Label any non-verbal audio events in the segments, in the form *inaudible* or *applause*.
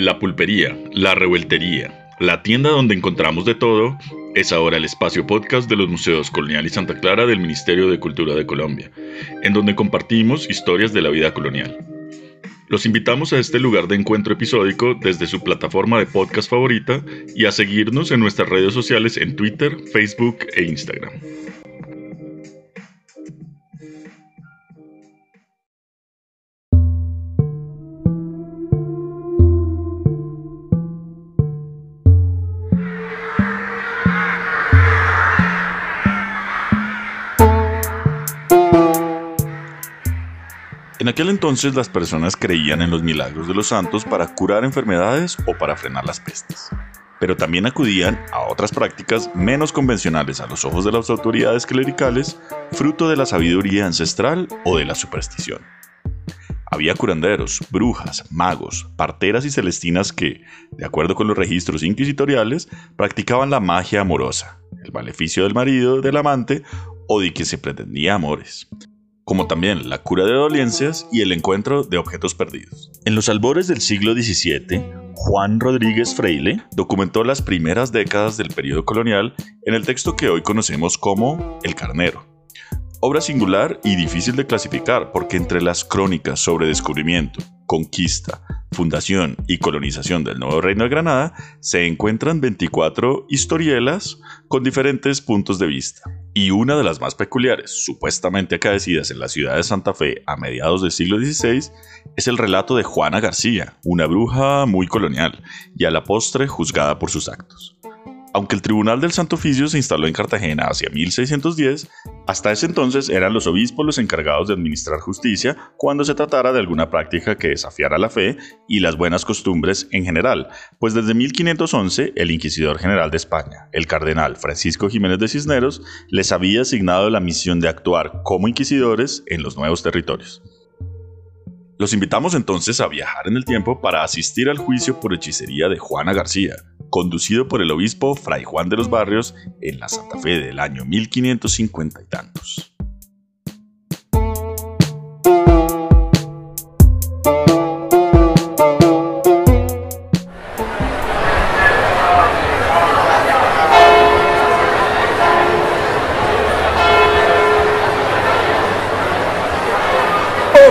La pulpería, la revueltería, la tienda donde encontramos de todo, es ahora el espacio podcast de los Museos Colonial y Santa Clara del Ministerio de Cultura de Colombia, en donde compartimos historias de la vida colonial. Los invitamos a este lugar de encuentro episódico desde su plataforma de podcast favorita y a seguirnos en nuestras redes sociales en Twitter, Facebook e Instagram. En aquel entonces las personas creían en los milagros de los santos para curar enfermedades o para frenar las pestes, pero también acudían a otras prácticas menos convencionales a los ojos de las autoridades clericales, fruto de la sabiduría ancestral o de la superstición. Había curanderos, brujas, magos, parteras y celestinas que, de acuerdo con los registros inquisitoriales, practicaban la magia amorosa, el maleficio del marido, del amante o de que se pretendía amores, como también la cura de dolencias y el encuentro de objetos perdidos. En los albores del siglo XVII, Juan Rodríguez Freile documentó las primeras décadas del periodo colonial en el texto que hoy conocemos como El Carnero. Obra singular y difícil de clasificar porque entre las crónicas sobre descubrimiento, conquista, fundación y colonización del nuevo reino de Granada se encuentran 24 historielas con diferentes puntos de vista. Y una de las más peculiares, supuestamente acaecidas en la ciudad de Santa Fe a mediados del siglo XVI, es el relato de Juana García, una bruja muy colonial y a la postre juzgada por sus actos. Aunque el Tribunal del Santo Oficio se instaló en Cartagena hacia 1610, hasta ese entonces eran los obispos los encargados de administrar justicia cuando se tratara de alguna práctica que desafiara la fe y las buenas costumbres en general, pues desde 1511 el Inquisidor General de España, el cardenal Francisco Jiménez de Cisneros, les había asignado la misión de actuar como inquisidores en los nuevos territorios. Los invitamos entonces a viajar en el tiempo para asistir al juicio por hechicería de Juana García, conducido por el obispo Fray Juan de los Barrios en la Santa Fe del año 1550 y tantos.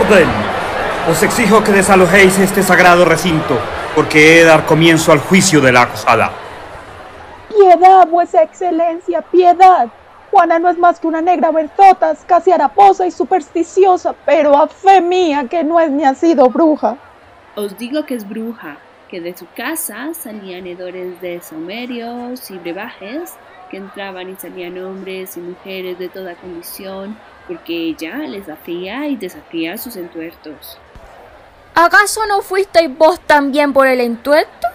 ¡Orden! Os exijo que desalojéis este sagrado recinto, porque he de dar comienzo al juicio de la acusada. Piedad, vuesa excelencia, piedad. Juana no es más que una negra berzota, casi haraposa y supersticiosa, pero a fe mía que no es ni ha sido bruja. Os digo que es bruja, que de su casa salían hedores de somerios y brebajes, que entraban y salían hombres y mujeres de toda condición, porque ella les hacía y deshacía sus entuertos. ¿Acaso no fuisteis vos también por el entuerto?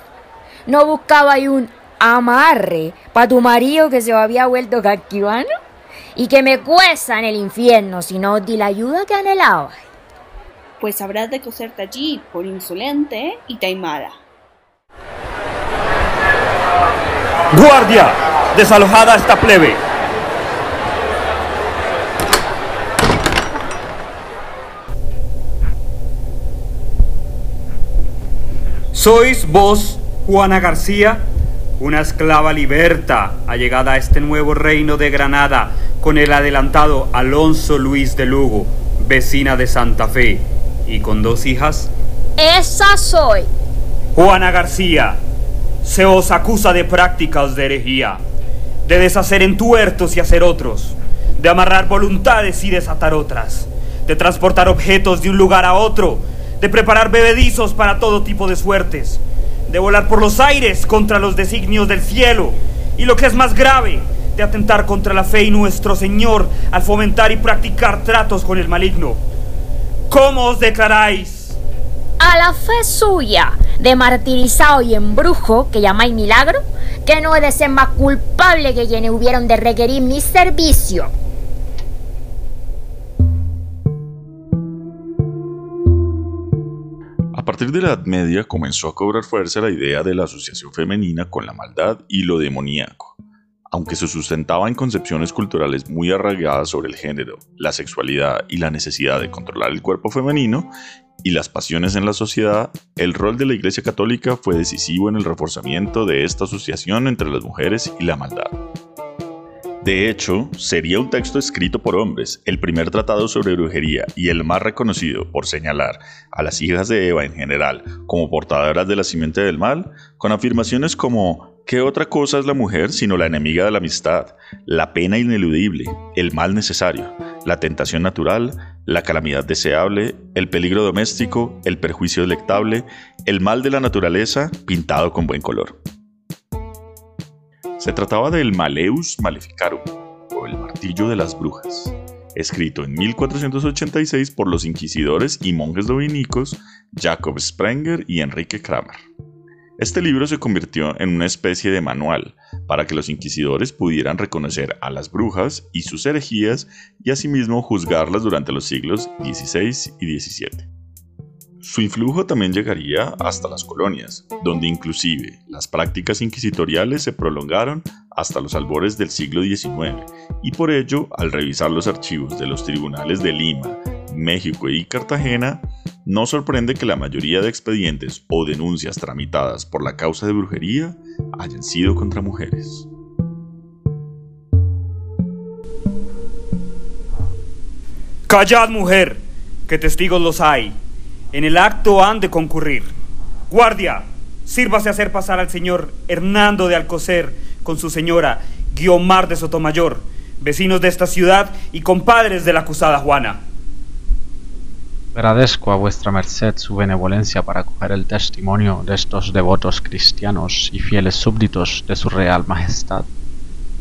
¿No buscabais un amarre para tu marido que se había vuelto caquivano? Y que me cueza en el infierno si no os di la ayuda que anhelaba. Pues habrás de coserte allí por insolente y taimada. ¡Guardia! ¡Desalojada esta plebe! ¿Sois vos, Juana García, una esclava liberta allegada a este nuevo reino de Granada con el adelantado Alonso Luis de Lugo, vecina de Santa Fe, y con dos hijas? Esa soy. Juana García, se os acusa de prácticas de herejía, de deshacer entuertos y hacer otros, de amarrar voluntades y desatar otras, de transportar objetos de un lugar a otro, de preparar bebedizos para todo tipo de suertes, de volar por los aires contra los designios del cielo, y lo que es más grave, de atentar contra la fe y nuestro Señor al fomentar y practicar tratos con el maligno. ¿Cómo os declaráis? A la fe suya, de martirizado y embrujo, que llamáis milagro, que no he de ser más culpable que quienes hubieron de requerir mi servicio. Partir de la Edad Media comenzó a cobrar fuerza la idea de la asociación femenina con la maldad y lo demoníaco, aunque se sustentaba en concepciones culturales muy arraigadas sobre el género, la sexualidad y la necesidad de controlar el cuerpo femenino, y las pasiones en la sociedad, el rol de la Iglesia Católica fue decisivo en el reforzamiento de esta asociación entre las mujeres y la maldad. De hecho, sería un texto escrito por hombres, el primer tratado sobre brujería y el más reconocido por señalar a las hijas de Eva en general como portadoras de la simiente del mal, con afirmaciones como ¿qué otra cosa es la mujer sino la enemiga de la amistad, la pena ineludible, el mal necesario, la tentación natural, la calamidad deseable, el peligro doméstico, el perjuicio delectable, el mal de la naturaleza pintado con buen color? Se trataba del Maleus Maleficarum, o el martillo de las brujas, escrito en 1486 por los inquisidores y monjes dominicos Jacob Sprenger y Enrique Kramer. Este libro se convirtió en una especie de manual para que los inquisidores pudieran reconocer a las brujas y sus herejías y asimismo juzgarlas durante los siglos XVI y XVII. Su influjo también llegaría hasta las colonias, donde inclusive las prácticas inquisitoriales se prolongaron hasta los albores del siglo XIX, y por ello, al revisar los archivos de los tribunales de Lima, México y Cartagena, no sorprende que la mayoría de expedientes o denuncias tramitadas por la causa de brujería hayan sido contra mujeres. Callad, mujer, que testigos los hay. En el acto han de concurrir. Guardia, sírvase a hacer pasar al señor Hernando de Alcocer con su señora Guiomar de Sotomayor, vecinos de esta ciudad y compadres de la acusada Juana. Agradezco a vuestra merced su benevolencia para coger el testimonio de estos devotos cristianos y fieles súbditos de su real majestad.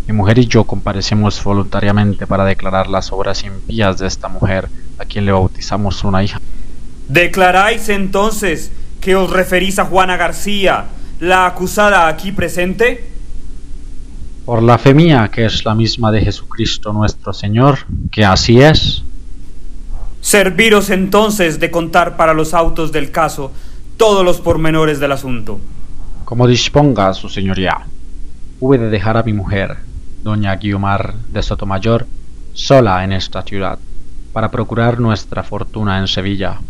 Mi mujer y yo comparecemos voluntariamente para declarar las obras impías de esta mujer a quien le bautizamos una hija. ¿Declaráis entonces que os referís a Juana García, la acusada aquí presente? Por la fe mía, que es la misma de Jesucristo nuestro Señor, que así es. Serviros entonces de contar para los autos del caso todos los pormenores del asunto. Como disponga su señoría, hube de dejar a mi mujer, doña Guiomar de Sotomayor, sola en esta ciudad, para procurar nuestra fortuna en Sevilla,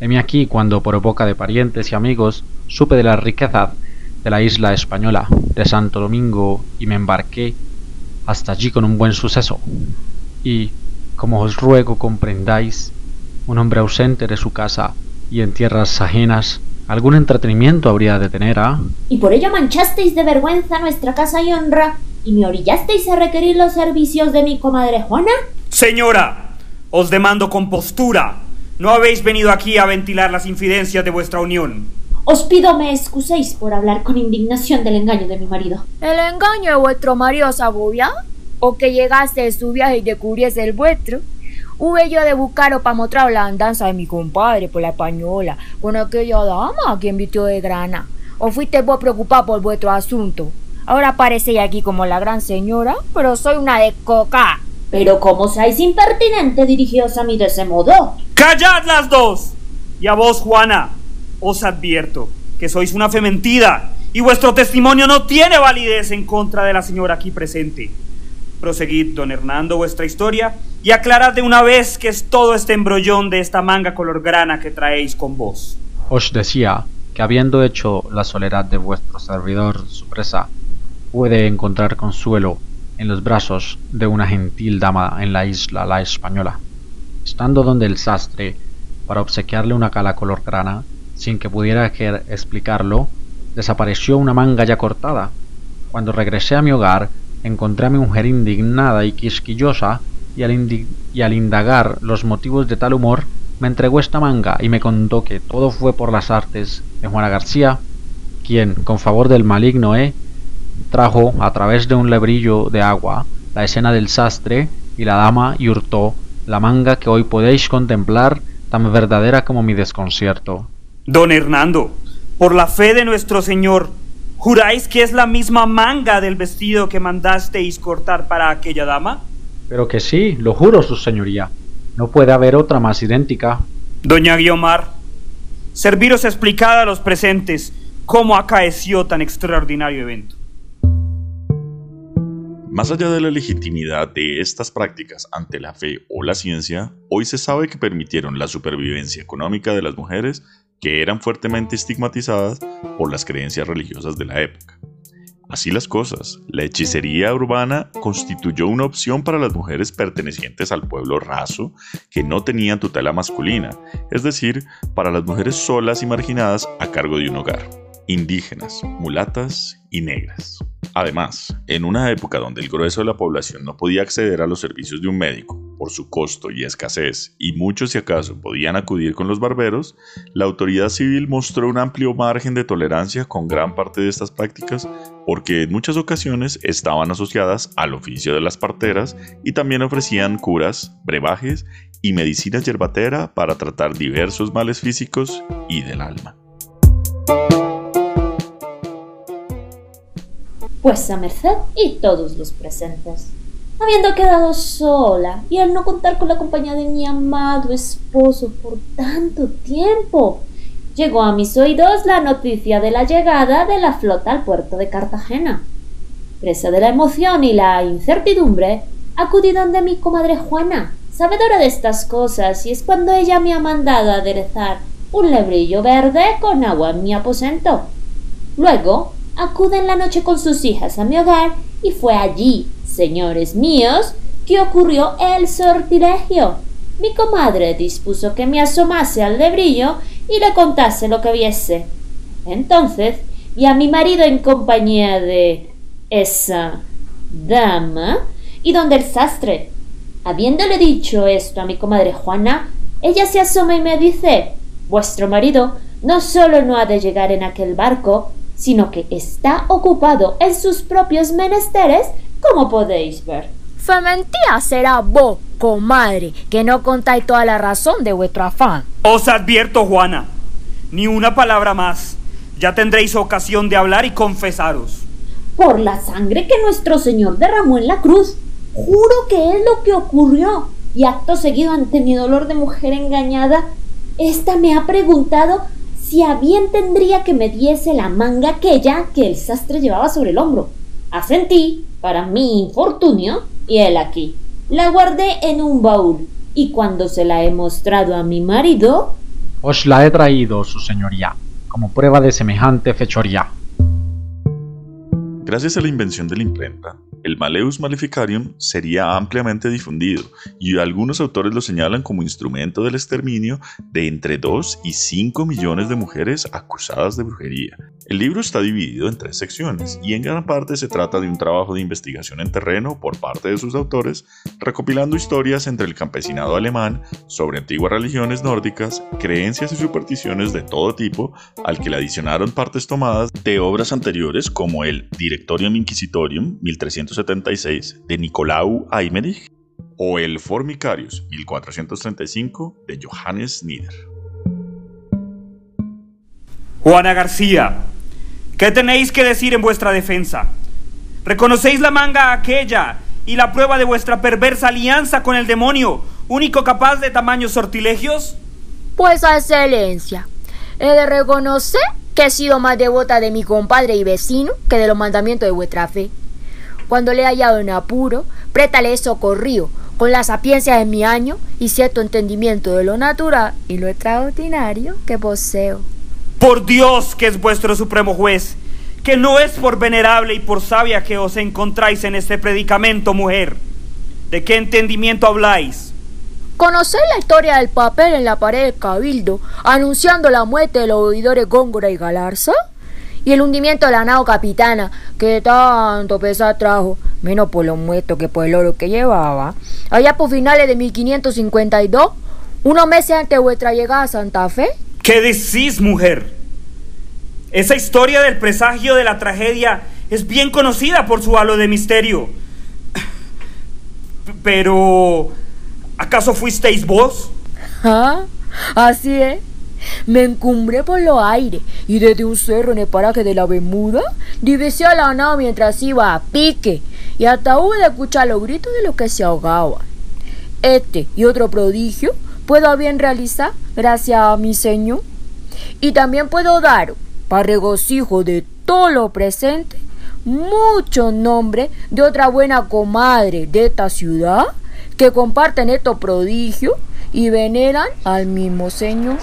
Heme aquí cuando por boca de parientes y amigos supe de la riqueza de la isla española de Santo Domingo y me embarqué hasta allí con un buen suceso. Y, como os ruego comprendáis, un hombre ausente de su casa y en tierras ajenas, algún entretenimiento habría de tener, ¿ah? Y por ello manchasteis de vergüenza nuestra casa y honra y me orillasteis a requerir los servicios de mi comadre Juana. Señora, os demando compostura no habéis venido aquí a ventilar las infidencias de vuestra unión. Os pido me excuséis por hablar con indignación del engaño de mi marido. ¿El engaño de vuestro marido sabía? ¿O que llegaste de su viaje y descubriese el vuestro? Hube yo de buscaros para mostrar la andanza de mi compadre por la española con aquella dama a quien vistió de grana. ¿O fuiste vos preocupado por vuestro asunto? Ahora parecéis aquí como la gran señora, pero soy una de coca. Pero como seáis impertinente dirigidos a mí de ese modo. ¡Callad las dos! Y a vos, Juana, os advierto que sois una fe mentida y vuestro testimonio no tiene validez en contra de la señora aquí presente. Proseguid, don Hernando, vuestra historia y aclarad de una vez que es todo este embrollón de esta manga color grana que traéis con vos. Os decía que habiendo hecho la soledad de vuestro servidor su presa, puede encontrar consuelo en los brazos de una gentil dama en la isla La Española. Estando donde el sastre, para obsequiarle una cala color grana, sin que pudiera explicarlo, desapareció una manga ya cortada. Cuando regresé a mi hogar, encontré a mi mujer indignada y quisquillosa, y al, y al indagar los motivos de tal humor, me entregó esta manga y me contó que todo fue por las artes de Juana García, quien, con favor del maligno E, trajo a través de un lebrillo de agua la escena del sastre y la dama y hurtó la manga que hoy podéis contemplar tan verdadera como mi desconcierto. Don Hernando, por la fe de nuestro Señor, ¿juráis que es la misma manga del vestido que mandasteis cortar para aquella dama? Pero que sí, lo juro, su señoría. No puede haber otra más idéntica. Doña Guiomar, serviros explicad a los presentes cómo acaeció tan extraordinario evento. Más allá de la legitimidad de estas prácticas ante la fe o la ciencia, hoy se sabe que permitieron la supervivencia económica de las mujeres que eran fuertemente estigmatizadas por las creencias religiosas de la época. Así las cosas, la hechicería urbana constituyó una opción para las mujeres pertenecientes al pueblo raso que no tenían tutela masculina, es decir, para las mujeres solas y marginadas a cargo de un hogar, indígenas, mulatas y negras. Además, en una época donde el grueso de la población no podía acceder a los servicios de un médico por su costo y escasez, y muchos si acaso podían acudir con los barberos, la autoridad civil mostró un amplio margen de tolerancia con gran parte de estas prácticas porque en muchas ocasiones estaban asociadas al oficio de las parteras y también ofrecían curas, brebajes y medicina yerbatera para tratar diversos males físicos y del alma. Pues a merced y todos los presentes. Habiendo quedado sola y al no contar con la compañía de mi amado esposo por tanto tiempo, llegó a mis oídos la noticia de la llegada de la flota al puerto de Cartagena. Presa de la emoción y la incertidumbre, acudí donde mi comadre Juana, sabedora de estas cosas, y es cuando ella me ha mandado aderezar un lebrillo verde con agua en mi aposento. Luego acude en la noche con sus hijas a mi hogar y fue allí, señores míos, que ocurrió el sortilegio. Mi comadre dispuso que me asomase al lebrillo y le contase lo que viese. Entonces vi a mi marido en compañía de esa dama y donde el sastre. Habiéndole dicho esto a mi comadre Juana, ella se asoma y me dice Vuestro marido no solo no ha de llegar en aquel barco, sino que está ocupado en sus propios menesteres, como podéis ver. Fementía será vos, comadre, que no contáis toda la razón de vuestro afán. Os advierto, Juana, ni una palabra más. Ya tendréis ocasión de hablar y confesaros. Por la sangre que nuestro Señor derramó en la cruz, juro que es lo que ocurrió. Y acto seguido ante mi dolor de mujer engañada, esta me ha preguntado si a bien tendría que me diese la manga aquella que el sastre llevaba sobre el hombro. Asentí, para mi infortunio, y él aquí. La guardé en un baúl, y cuando se la he mostrado a mi marido... Os la he traído, su señoría, como prueba de semejante fechoría. Gracias a la invención de la imprenta, el Maleus Maleficarium sería ampliamente difundido y algunos autores lo señalan como instrumento del exterminio de entre 2 y 5 millones de mujeres acusadas de brujería. El libro está dividido en tres secciones y en gran parte se trata de un trabajo de investigación en terreno por parte de sus autores, recopilando historias entre el campesinado alemán sobre antiguas religiones nórdicas, creencias y supersticiones de todo tipo, al que le adicionaron partes tomadas de obras anteriores como el Directorium Inquisitorium 1376 de Nicolau Aymerich o el Formicarius 1435 de Johannes Nieder. Juana García, ¿qué tenéis que decir en vuestra defensa? ¿Reconocéis la manga aquella y la prueba de vuestra perversa alianza con el demonio, único capaz de tamaños sortilegios? Pues, excelencia, he de reconocer que he sido más devota de mi compadre y vecino que de los mandamientos de vuestra fe. Cuando le he hallado en apuro, préstale socorrido, con la sapiencia de mi año y cierto entendimiento de lo natural y lo extraordinario que poseo. Por Dios que es vuestro supremo juez, que no es por venerable y por sabia que os encontráis en este predicamento, mujer. ¿De qué entendimiento habláis? ¿Conocéis la historia del papel en la pared del cabildo anunciando la muerte de los oidores Góngora y Galarza? Y el hundimiento de la nao capitana, que tanto pesar trajo, menos por los muertos que por el oro que llevaba. Allá por finales de 1552, unos meses antes de vuestra llegada a Santa Fe. ¿Qué decís, mujer? Esa historia del presagio de la tragedia es bien conocida por su halo de misterio. *clears throat* Pero, ¿acaso fuisteis vos? Ah, así es. Me encumbré por los aires y desde un cerro en el paraje de la Bermuda divisé a la nao mientras iba a pique y hasta hubo de escuchar los gritos de los que se ahogaban. Este y otro prodigio puedo bien realizar gracias a mi Señor. Y también puedo dar, para regocijo de todo lo presente, mucho nombre de otra buena comadre de esta ciudad que comparten estos prodigios y veneran al mismo Señor.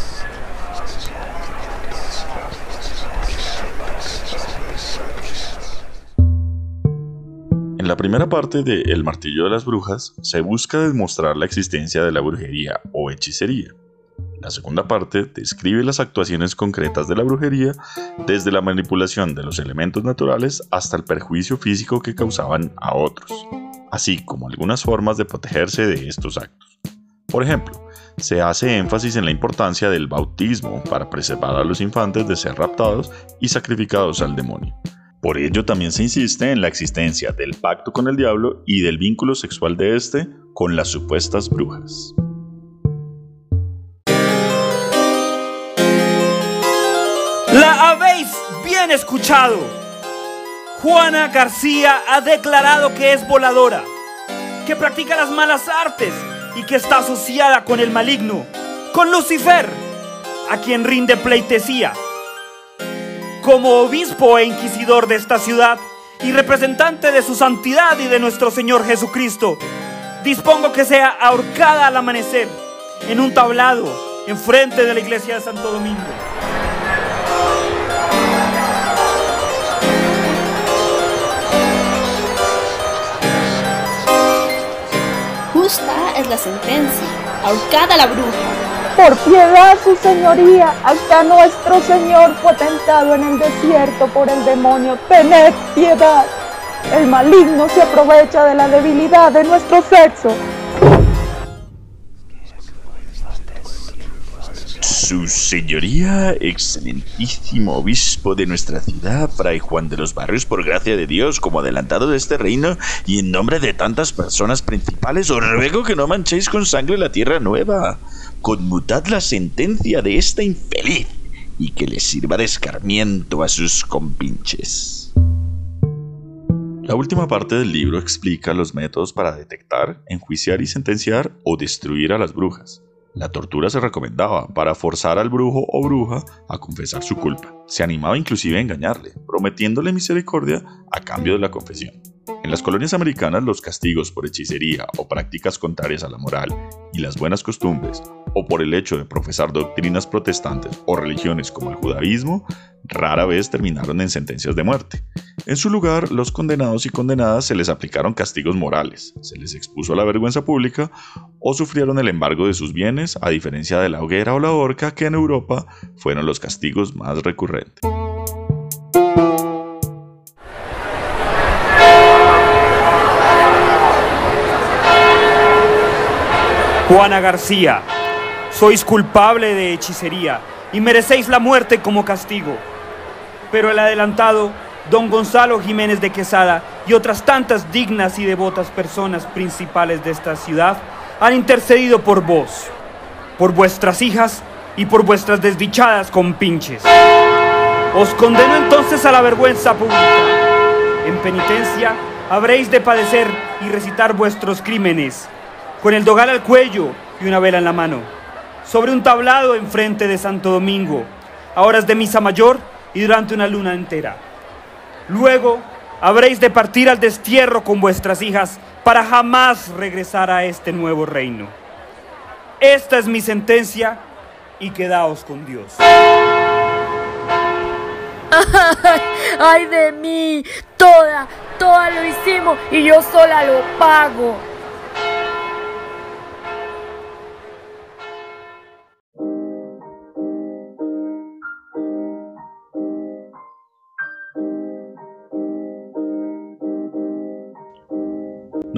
En la primera parte de El martillo de las brujas se busca demostrar la existencia de la brujería o hechicería. La segunda parte describe las actuaciones concretas de la brujería, desde la manipulación de los elementos naturales hasta el perjuicio físico que causaban a otros, así como algunas formas de protegerse de estos actos. Por ejemplo, se hace énfasis en la importancia del bautismo para preservar a los infantes de ser raptados y sacrificados al demonio. Por ello también se insiste en la existencia del pacto con el diablo y del vínculo sexual de éste con las supuestas brujas. La habéis bien escuchado. Juana García ha declarado que es voladora, que practica las malas artes y que está asociada con el maligno, con Lucifer, a quien rinde pleitesía. Como obispo e inquisidor de esta ciudad y representante de su santidad y de nuestro Señor Jesucristo, dispongo que sea ahorcada al amanecer en un tablado enfrente de la iglesia de Santo Domingo. Justa es la sentencia, ahorcada la bruja. Por piedad, su señoría, hasta nuestro Señor fue tentado en el desierto por el demonio. Tened piedad. El maligno se aprovecha de la debilidad de nuestro sexo. Su señoría, excelentísimo obispo de nuestra ciudad, Fray Juan de los Barrios, por gracia de Dios, como adelantado de este reino, y en nombre de tantas personas principales, os ruego que no manchéis con sangre la tierra nueva. Conmutad la sentencia de esta infeliz, y que les sirva de escarmiento a sus compinches. La última parte del libro explica los métodos para detectar, enjuiciar y sentenciar o destruir a las brujas. La tortura se recomendaba para forzar al brujo o bruja a confesar su culpa. Se animaba inclusive a engañarle, prometiéndole misericordia a cambio de la confesión. En las colonias americanas los castigos por hechicería o prácticas contrarias a la moral y las buenas costumbres, o por el hecho de profesar doctrinas protestantes o religiones como el judaísmo, rara vez terminaron en sentencias de muerte. En su lugar, los condenados y condenadas se les aplicaron castigos morales, se les expuso a la vergüenza pública o sufrieron el embargo de sus bienes, a diferencia de la hoguera o la horca que en Europa fueron los castigos más recurrentes. Juana García, sois culpable de hechicería y merecéis la muerte como castigo. Pero el adelantado, don Gonzalo Jiménez de Quesada y otras tantas dignas y devotas personas principales de esta ciudad han intercedido por vos, por vuestras hijas y por vuestras desdichadas compinches. Os condeno entonces a la vergüenza pública. En penitencia habréis de padecer y recitar vuestros crímenes, con el dogal al cuello y una vela en la mano, sobre un tablado enfrente de Santo Domingo, a horas de misa mayor y durante una luna entera. Luego habréis de partir al destierro con vuestras hijas para jamás regresar a este nuevo reino. Esta es mi sentencia y quedaos con Dios. ¡Ay de mí! Toda, toda lo hicimos y yo sola lo pago.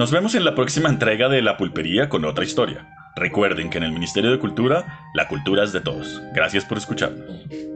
Nos vemos en la próxima entrega de La Pulpería con otra historia. Recuerden que en el Ministerio de Cultura, la cultura es de todos. Gracias por escucharnos.